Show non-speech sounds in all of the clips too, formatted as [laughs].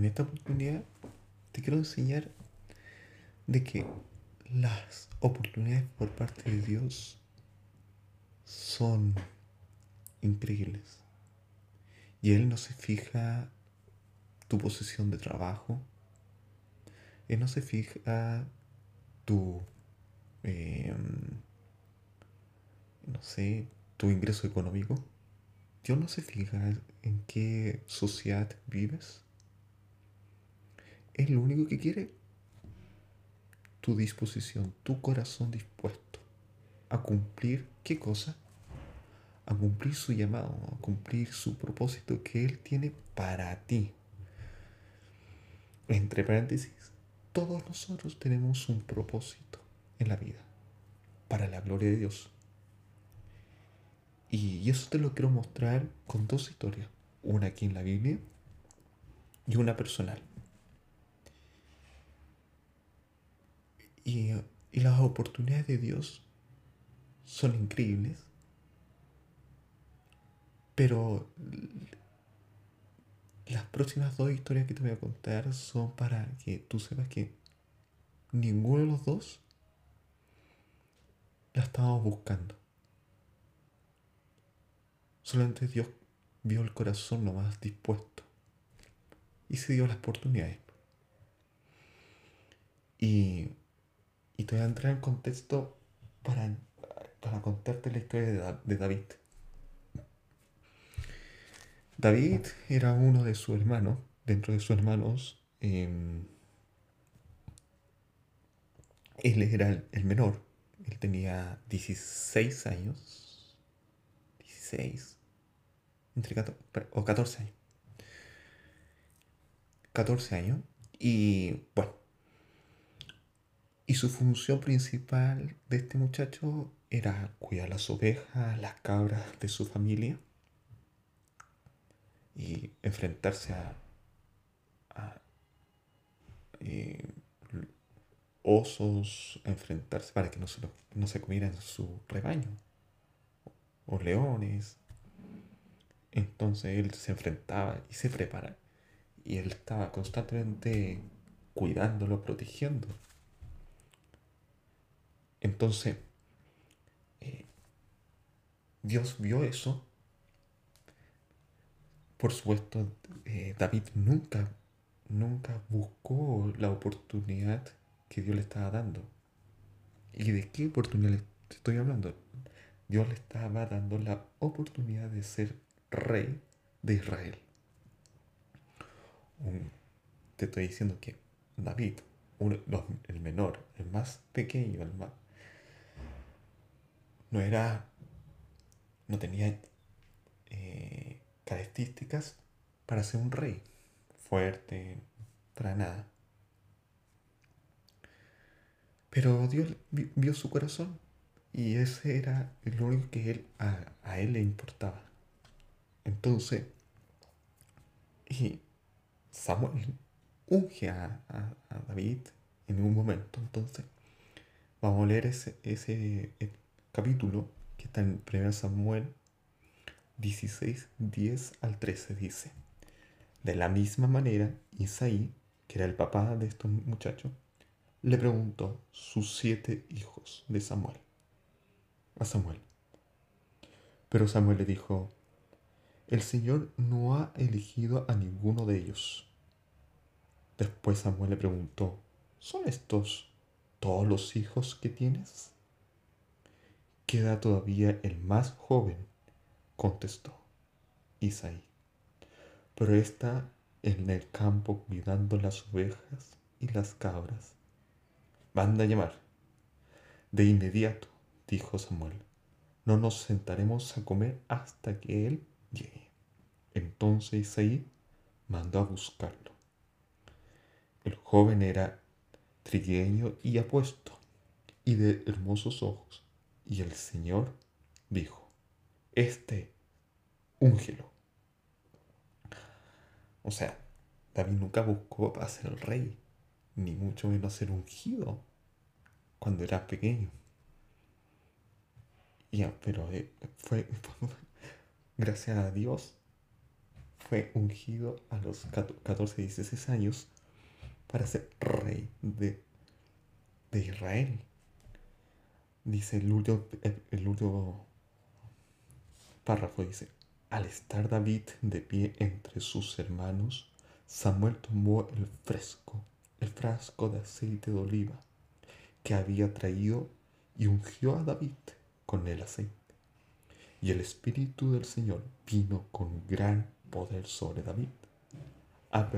en esta oportunidad te quiero enseñar de que las oportunidades por parte de Dios son increíbles. Y Él no se fija tu posición de trabajo. Él no se fija tu, em, no sé, tu ingreso económico. Dios no se fija en qué sociedad vives. Es lo único que quiere tu disposición, tu corazón dispuesto a cumplir qué cosa? A cumplir su llamado, a cumplir su propósito que Él tiene para ti. Entre paréntesis, todos nosotros tenemos un propósito en la vida, para la gloria de Dios. Y eso te lo quiero mostrar con dos historias, una aquí en la Biblia y una personal. Y, las oportunidades de Dios son increíbles, pero las próximas dos historias que te voy a contar son para que tú sepas que ninguno de los dos la estábamos buscando. Solamente Dios vio el corazón lo más dispuesto y se dio las oportunidades. Y, y te voy a entrar en contexto para, para contarte la historia de David. David era uno de sus hermanos, dentro de sus hermanos, em, él era el, menor, él tenía 16 años, 16, entre 14, o 14 años, 14 años, y bueno, y su función principal de este muchacho era cuidar las ovejas, las cabras de su familia y enfrentarse a, eh, osos, enfrentarse para que no se, no se comieran su rebaño, o leones. Entonces él se enfrentaba y se prepara. Y él estaba constantemente cuidándolo, protegiendo. Entonces, eh, Dios vio eso por supuesto, eh, David nunca, nunca buscó la oportunidad que Dios le estaba dando. ¿Y de qué oportunidad le estoy hablando? Dios le estaba dando la oportunidad de ser rey de Israel. te estoy diciendo que David, el menor, el más pequeño, el más... No era... No tenía eh, características para ser un rey. Fuerte, para nada. Pero Dios vio su corazón y ese era lo único que él, a, él le importaba. Entonces, Samuel unge a, David en un momento. Entonces, vamos a leer ese, ese capítulo que está en 1 Samuel 16, 10 al 13 dice, de la misma manera, Isaí, que era el papá de estos muchachos, le preguntó sus siete hijos de Samuel a Samuel. Pero Samuel le dijo, el Señor no ha elegido a ninguno de ellos. Después Samuel le preguntó, ¿son estos todos los hijos que tienes? Queda todavía el más joven contestó Isaí. Pero está en el campo cuidando las ovejas y las cabras. Manda a llamar. De inmediato, dijo Samuel, no nos sentaremos a comer hasta que él llegue. Entonces Isaí mandó a buscarlo. El joven era trigueño y apuesto, y de hermosos ojos, y el Señor dijo, este, úngelo. O sea, David nunca buscó para ser el rey, ni mucho menos ser ungido cuando era pequeño. Ya, pero eh, fue, [laughs] gracias a Dios, fue ungido a los 14 y 16 años para ser rey de, de Israel. Dice el último, párrafo, dice, al estar David de pie entre sus hermanos, Samuel tomó el fresco, el frasco de aceite de oliva que había traído y ungió a David con el aceite. Y el Espíritu del Señor vino con gran poder sobre David. A,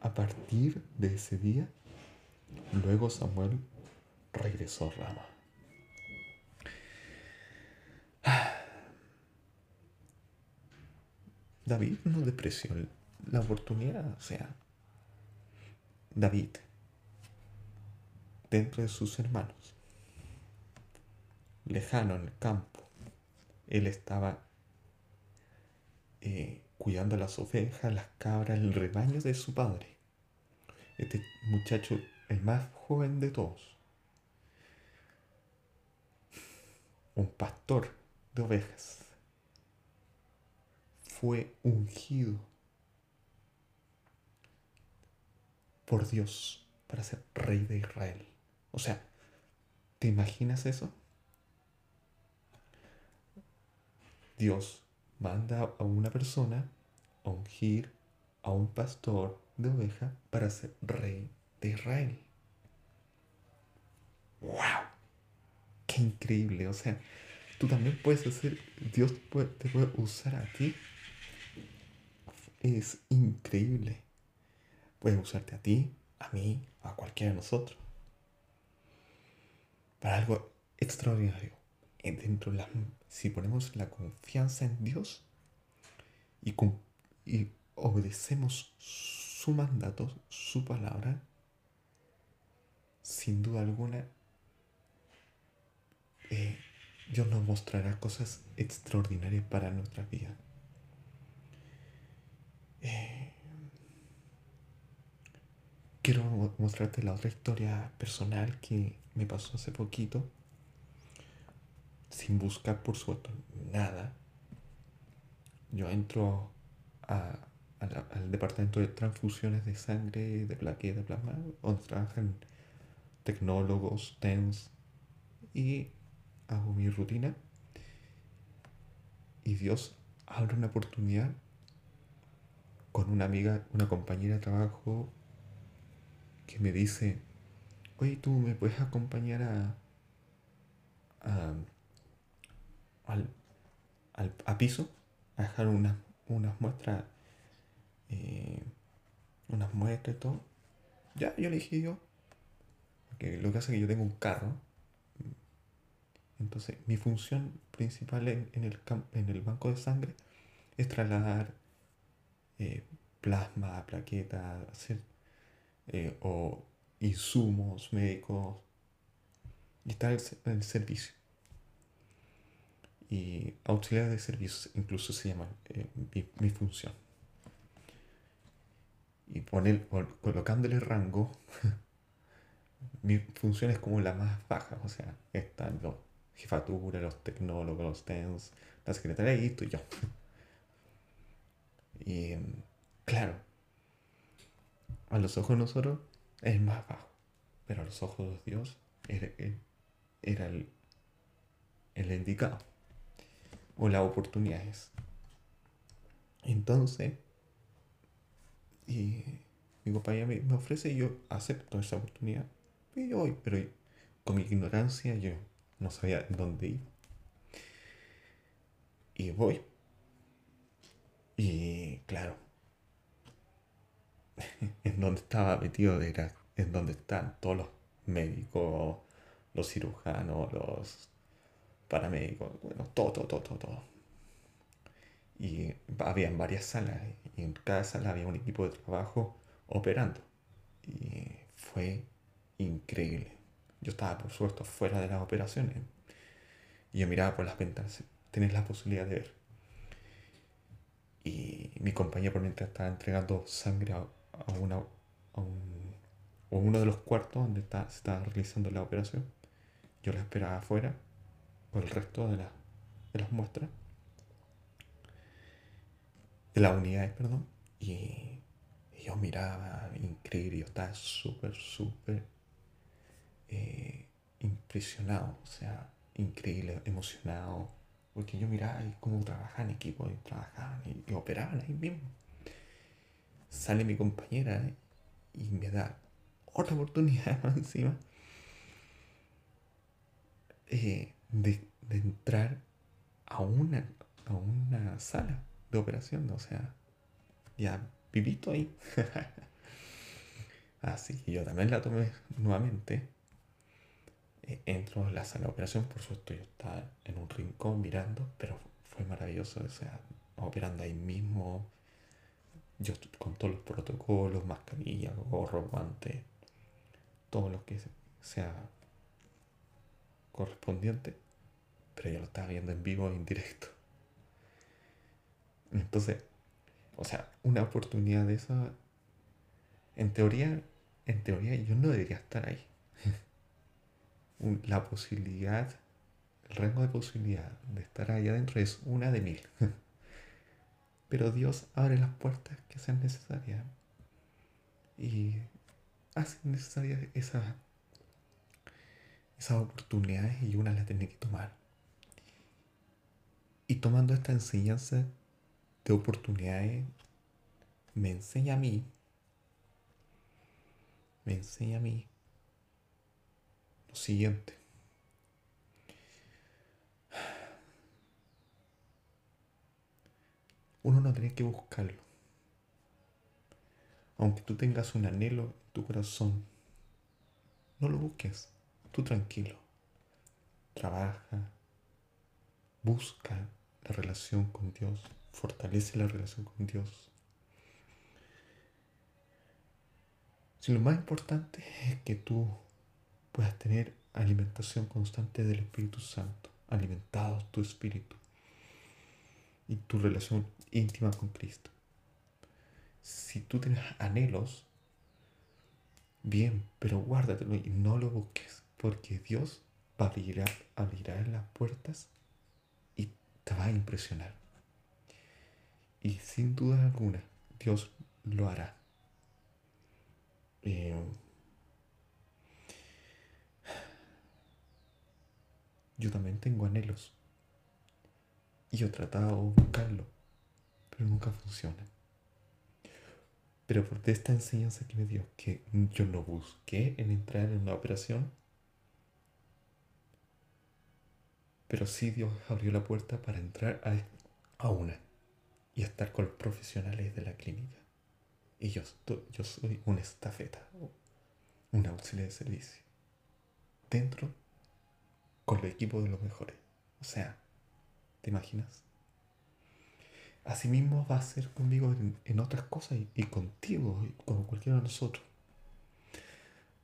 a partir de ese día, luego Samuel regresó a Rama. David no despreció la oportunidad, o sea, David, dentro de sus hermanos, lejano en el campo, él estaba eh, cuidando las ovejas, las cabras, el rebaño de su padre. Este muchacho, el más joven de todos, un pastor de ovejas, fue ungido por Dios para ser rey de Israel. O sea, ¿te imaginas eso? Dios manda a una persona a ungir a un pastor de oveja para ser rey de Israel. ¡Wow! ¡Qué increíble! O sea, tú también puedes hacer, Dios te puede usar a ti es increíble. Puede usarte a ti, a mí, a cualquiera de nosotros. Para algo extraordinario. Dentro la, si ponemos la confianza en Dios y, y obedecemos su mandato, su palabra, sin duda alguna, eh, Dios nos mostrará cosas extraordinarias para nuestra vida. Quiero mostrarte la otra historia personal que me pasó hace poquito, sin buscar por suerte nada. Yo entro al departamento de transfusiones de sangre, de plaqueta, de plasma, donde trabajan tecnólogos, TENS, y hago mi rutina. Y Dios abre una oportunidad con una amiga, una compañera de trabajo que me dice, oye, tú me puedes acompañar a, al, a piso, a dejar unas, unas muestras, eh, unas muestras y todo. Ya, yo le yo, porque lo que hace es que yo tengo un carro. Entonces, mi función principal en, el, en el banco de sangre es trasladar eh, plasma, plaquetas, eh, o insumos médicos y tal el, servicio. Y auxiliar de servicios incluso se llama eh, mi, función. Y poner, colocándole rango, [laughs] mi función es como la más baja, o sea, están los jefaturas, los tecnólogos, los TENS, la secretaria y esto y yo. Y claro, a los ojos de nosotros es más bajo, pero a los ojos de Dios era, era el, el indicado o la oportunidad es. Entonces, y mi compañía me, me, ofrece y yo acepto esa oportunidad. Y yo voy, pero con mi ignorancia yo no sabía dónde ir. Y voy. Y claro, [laughs] en donde estaba metido era en donde están todos los médicos, los cirujanos, los paramédicos, bueno, todo, todo, todo, todo. Y había varias salas y en cada sala había un equipo de trabajo operando. Y fue increíble. Yo estaba, por supuesto, fuera de las operaciones. Y yo miraba por las ventanas. Tenés la posibilidad de ver y mi compañía por mientras estaba entregando sangre a, una, a un, uno de los cuartos donde está, se estaba realizando la operación. Yo la esperaba afuera por el resto de, de las muestras. de las unidades, perdón. Y, y yo miraba, increíble, yo estaba súper, súper eh, impresionado, o sea, increíble, emocionado, porque yo miraba cómo trabajaban equipo, y trabajaban y, operaban ahí mismo. Sale mi compañera y me da otra oportunidad [laughs] encima eh, de, de, entrar a una, a una sala de operación, o sea, ya vivito ahí. [laughs] Así que yo también la tomé nuevamente eh, entro en la sala de operación, por supuesto yo estaba en un rincón mirando, pero fue maravilloso, o sea, operando ahí mismo, yo con todos los protocolos, mascarilla, gorro, guante, todo lo que sea correspondiente, pero yo lo estaba viendo en vivo en directo. [laughs] Entonces, o sea, una oportunidad de esa, en teoría, en teoría yo no debería estar ahí la posibilidad, el rango de posibilidad de estar ahí adentro es una de mil. [laughs] Pero Dios abre las puertas que sean necesarias y hace necesarias esas, esas oportunidades y una las tiene que tomar. Y tomando esta enseñanza de oportunidades, me enseña a mí, me enseña a mí lo siguiente. Uno no tiene que buscarlo. Aunque tú tengas un anhelo en tu corazón, no lo busques. Tú tranquilo. Trabaja. Busca la relación con Dios. Fortalece la relación con Dios. Si lo más importante es que tú puedas tener alimentación constante del Espíritu Santo, alimentado tu espíritu y tu relación íntima con Cristo. Si tú tienes anhelos, bien, pero guárdatelo y no lo busques, porque Dios va a abrir, abrirá las puertas y te va a impresionar. Y sin duda alguna, Dios lo hará. Eh, yo también tengo anhelos. Y yo he tratado de buscarlo, pero nunca funciona. Pero por esta enseñanza que me dio, que yo no busqué en entrar en una operación, pero sí Dios abrió la puerta para entrar a, a una y estar con los profesionales de la clínica. Y yo, yo soy una estafeta, un auxiliar de servicio. Dentro con el equipo de los mejores. O sea, ¿te imaginas? Asimismo va a ser conmigo en, otras cosas y, contigo y con cualquiera de nosotros.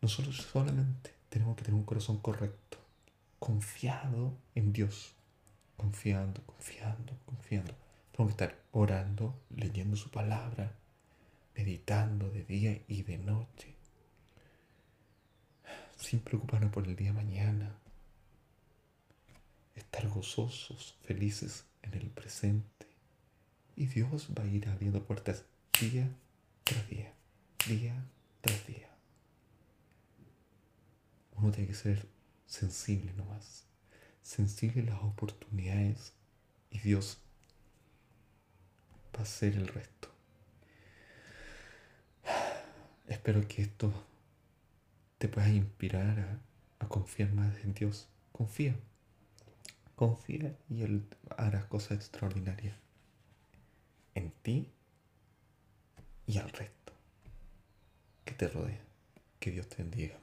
Nosotros solamente tenemos que tener un corazón correcto, confiado en Dios, confiando, confiando, confiando. Tenemos que estar orando, leyendo su palabra, meditando de día y de noche, sin preocuparnos por el día de mañana, estar gozosos, felices en el presente. Y Dios va a ir abriendo puertas día tras día, día tras día. Uno tiene que ser sensible nomás, sensible a las oportunidades y Dios va a hacer el resto. [sighs] Espero que esto te pueda inspirar a, a confiar más en Dios. Confía. Confía y Él hará cosas extraordinarias en ti y al resto que te rodea. Que Dios te bendiga.